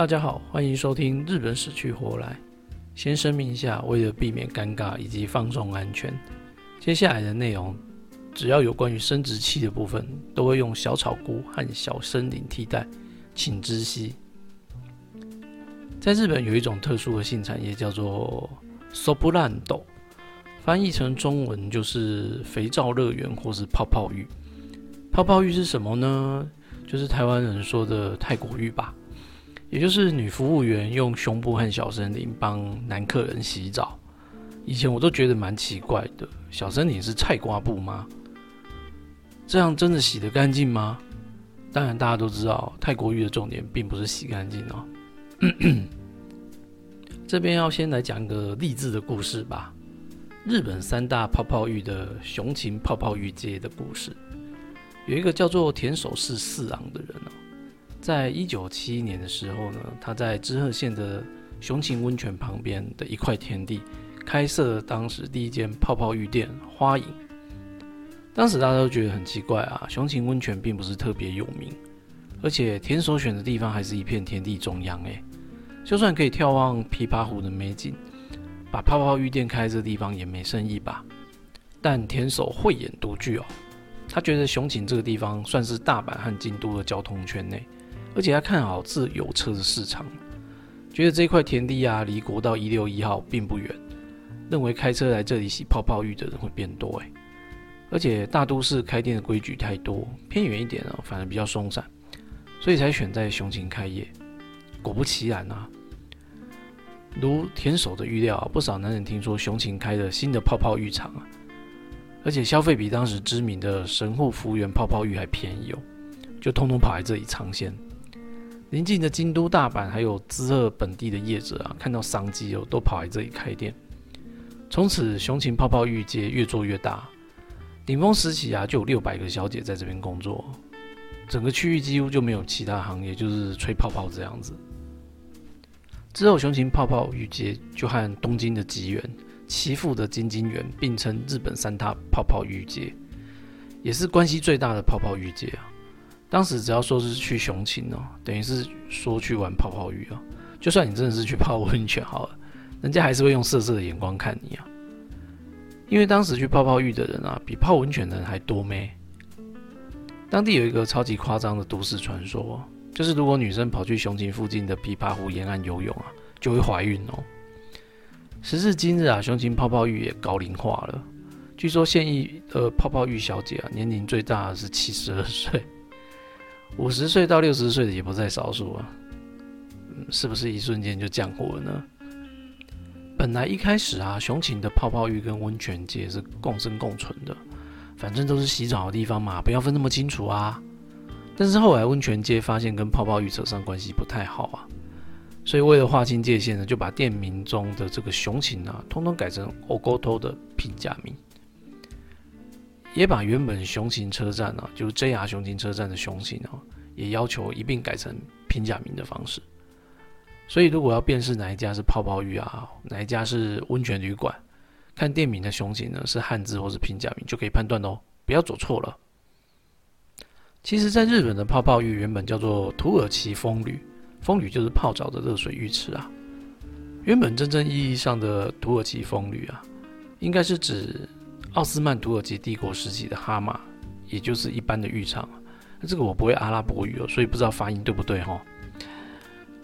大家好，欢迎收听《日本死去活来》。先声明一下，为了避免尴尬以及放松安全，接下来的内容只要有关于生殖器的部分，都会用小草菇和小森林替代，请知悉。在日本有一种特殊的性产业，叫做 “soprando”，翻译成中文就是“肥皂乐园”或是“泡泡浴”。泡泡浴是什么呢？就是台湾人说的泰国浴吧。也就是女服务员用胸部和小森林帮男客人洗澡，以前我都觉得蛮奇怪的。小森林是菜瓜布吗？这样真的洗得干净吗？当然，大家都知道泰国浴的重点并不是洗干净哦。这边要先来讲一个励志的故事吧。日本三大泡泡浴的雄禽泡泡浴街的故事，有一个叫做田守氏四郎的人。在一九七一年的时候呢，他在知鹤县的雄琴温泉旁边的一块田地开设了当时第一间泡泡浴店花影。当时大家都觉得很奇怪啊，雄琴温泉并不是特别有名，而且田所选的地方还是一片田地中央，诶，就算可以眺望琵琶湖的美景，把泡泡浴店开这地方也没生意吧？但田守慧眼独具哦，他觉得雄琴这个地方算是大阪和京都的交通圈内。而且他看好自有车的市场，觉得这块田地啊离国道一六一号并不远，认为开车来这里洗泡泡浴的人会变多诶。而且大都市开店的规矩太多，偏远一点啊反而比较松散，所以才选在雄禽开业。果不其然啊，如田守的预料，不少男人听说雄禽开了新的泡泡浴场啊，而且消费比当时知名的神户福源泡泡浴还便宜哦，就通通跑来这里尝鲜。临近的京都、大阪，还有滋贺本地的业者啊，看到商机哦，都跑来这里开店。从此，雄情泡泡浴街越做越大，顶峰时期啊，就有六百个小姐在这边工作。整个区域几乎就没有其他行业，就是吹泡泡这样子。之后，雄情泡泡浴街就和东京的吉原、岐阜的金金园并称日本三大泡泡浴街，也是关系最大的泡泡浴街啊。当时只要说是去雄琴哦，等于是说去玩泡泡浴哦。就算你真的是去泡温泉好了，人家还是会用色色的眼光看你啊。因为当时去泡泡浴的人啊，比泡温泉的人还多咩。当地有一个超级夸张的都市传说，就是如果女生跑去雄琴附近的琵琶湖沿岸游泳啊，就会怀孕哦。时至今日啊，雄琴泡泡浴也高龄化了。据说现役的泡泡浴小姐啊，年龄最大的是七十二岁。五十岁到六十岁的也不在少数啊，是不是一瞬间就降火了呢？本来一开始啊，雄禽的泡泡浴跟温泉街是共生共存的，反正都是洗澡的地方嘛，不要分那么清楚啊。但是后来温泉街发现跟泡泡浴扯上关系不太好啊，所以为了划清界限呢，就把店名中的这个雄禽啊，通通改成 Ogoto 的平假名。也把原本雄禽车站啊，就是 JR 雄禽车站的雄禽啊，也要求一并改成平假名的方式。所以，如果要辨识哪一家是泡泡浴啊，哪一家是温泉旅馆，看店名的雄禽呢是汉字或是平假名，就可以判断哦，不要走错了。其实，在日本的泡泡浴原本叫做土耳其风吕，风吕就是泡澡的热水浴池啊。原本真正意义上的土耳其风吕啊，应该是指。奥斯曼土耳其帝国时期的哈马，也就是一般的浴场。那这个我不会阿拉伯语哦，所以不知道发音对不对哈。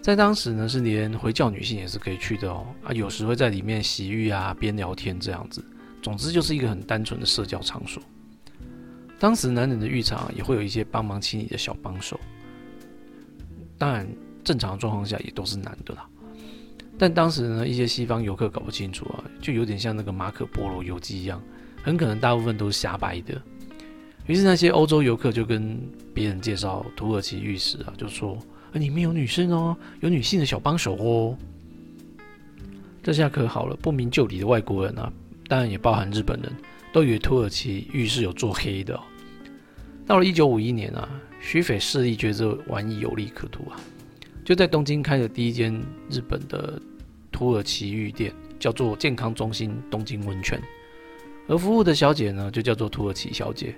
在当时呢，是连回教女性也是可以去的哦。啊，有时会在里面洗浴啊，边聊天这样子。总之就是一个很单纯的社交场所。当时男人的浴场也会有一些帮忙清理的小帮手，当然正常状况下也都是男的啦。但当时呢，一些西方游客搞不清楚啊，就有点像那个马可波罗游记一样。很可能大部分都是瞎掰的，于是那些欧洲游客就跟别人介绍土耳其浴室啊，就说：“啊里面有女生哦，有女性的小帮手哦。”这下可好了，不明就里的外国人啊，当然也包含日本人，都以为土耳其浴室有做黑的。到了一九五一年啊，徐斐势力觉得这玩意有利可图啊，就在东京开了第一间日本的土耳其浴店，叫做健康中心东京温泉。而服务的小姐呢，就叫做土耳其小姐。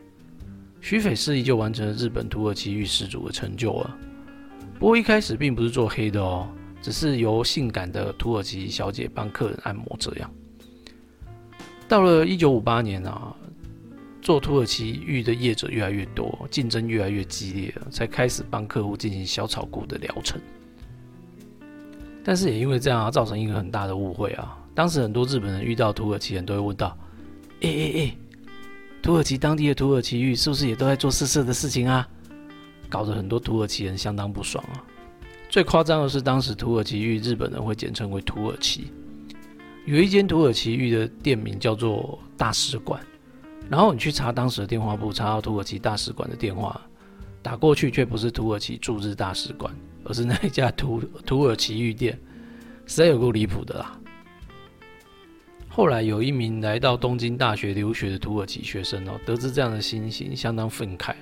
徐匪势力就完成了日本土耳其浴始祖的成就了。不过一开始并不是做黑的哦，只是由性感的土耳其小姐帮客人按摩这样。到了一九五八年啊，做土耳其浴的业者越来越多，竞争越来越激烈，才开始帮客户进行小草菇的疗程。但是也因为这样啊，造成一个很大的误会啊。当时很多日本人遇到土耳其人都会问到：“哎哎哎，土耳其当地的土耳其浴是不是也都在做色色的事情啊？”搞得很多土耳其人相当不爽啊！最夸张的是，当时土耳其浴日本人会简称为土耳其。有一间土耳其浴的店名叫做大使馆，然后你去查当时的电话簿，查到土耳其大使馆的电话，打过去却不是土耳其驻日大使馆，而是那一家土土耳其浴店，实在有够离谱的啦！后来有一名来到东京大学留学的土耳其学生哦，得知这样的心情，相当愤慨。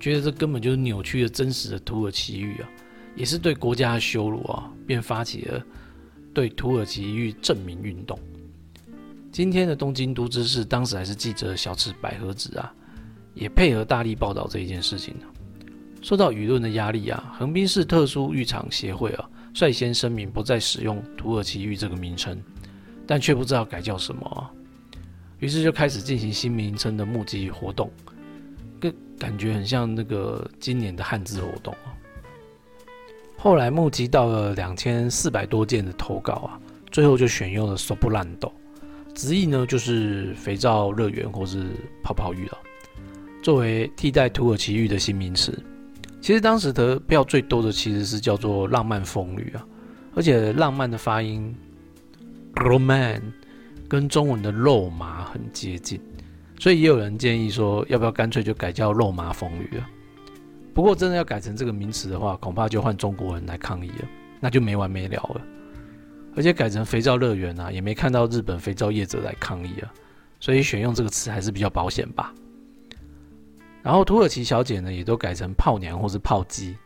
觉得这根本就是扭曲了真实的土耳其语啊，也是对国家的羞辱啊，便发起了对土耳其语证明运动。今天的东京都知事当时还是记者小池百合子啊，也配合大力报道这一件事情受到舆论的压力啊，横滨市特殊浴场协会啊，率先声明不再使用土耳其浴这个名称，但却不知道改叫什么，于是就开始进行新名称的募集活动。感觉很像那个今年的汉字活动啊。后来募集到了两千四百多件的投稿啊，最后就选用了 “soplando”，直译呢就是肥皂乐园或是泡泡浴了，作为替代土耳其浴的新名词。其实当时得票最多的其实是叫做“浪漫风旅”啊，而且浪漫的发音 “roman” 跟中文的“肉麻”很接近。所以也有人建议说，要不要干脆就改叫“肉麻风雨”啊？不过真的要改成这个名词的话，恐怕就换中国人来抗议了，那就没完没了了。而且改成“肥皂乐园”啊，也没看到日本肥皂业者来抗议啊，所以选用这个词还是比较保险吧。然后土耳其小姐呢，也都改成“泡娘”或是“泡姬”。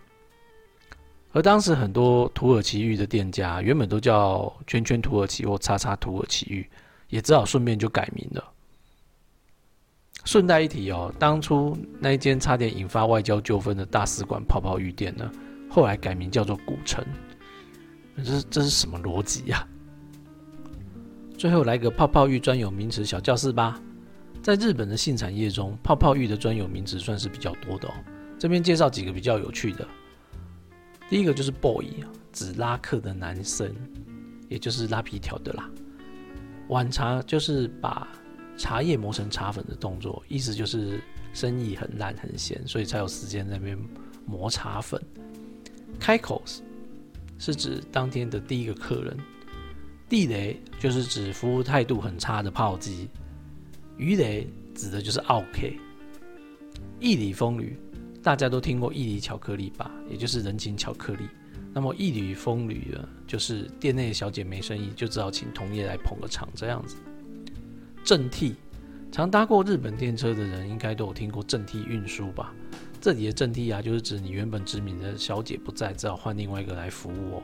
而当时很多土耳其浴的店家原本都叫“圈圈土耳其”或“叉叉土耳其浴”，也只好顺便就改名了。顺带一提哦，当初那一间差点引发外交纠纷的大使馆泡泡浴店呢，后来改名叫做古城，这这是什么逻辑呀？最后来个泡泡浴专有名词小教室吧。在日本的性产业中，泡泡浴的专有名词算是比较多的哦。这边介绍几个比较有趣的。第一个就是 boy，指拉客的男生，也就是拉皮条的啦。晚茶就是把。茶叶磨成茶粉的动作，意思就是生意很烂很闲，所以才有时间在那边磨茶粉。开口是指当天的第一个客人，地雷就是指服务态度很差的炮击，鱼雷指的就是 OK。义理风吕，大家都听过义理巧克力吧，也就是人情巧克力。那么一缕风吕呢，就是店内的小姐没生意，就只好请同业来捧个场这样子。正替，常搭过日本电车的人应该都有听过正替运输吧？这里的正替啊，就是指你原本知名的小姐不在，只好换另外一个来服务哦。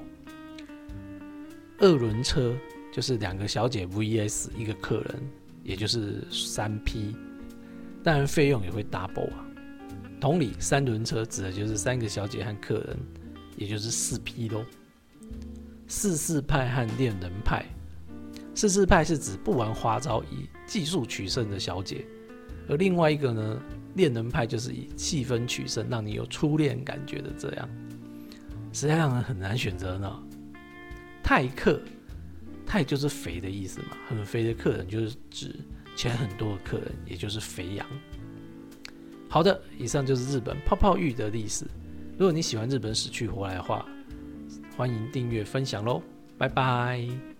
二轮车就是两个小姐 VS 一个客人，也就是三 P，当然费用也会 double 啊。同理，三轮车指的就是三个小姐和客人，也就是四批喽。四四派和恋人派。四四派是指不玩花招、以技术取胜的小姐，而另外一个呢，恋人派就是以气氛取胜，让你有初恋感觉的这样，实在让人很难选择呢。泰客，泰就是肥的意思嘛，很肥的客人就是指钱很多的客人，也就是肥羊。好的，以上就是日本泡泡浴的历史。如果你喜欢日本死去活来的话，欢迎订阅分享喽，拜拜。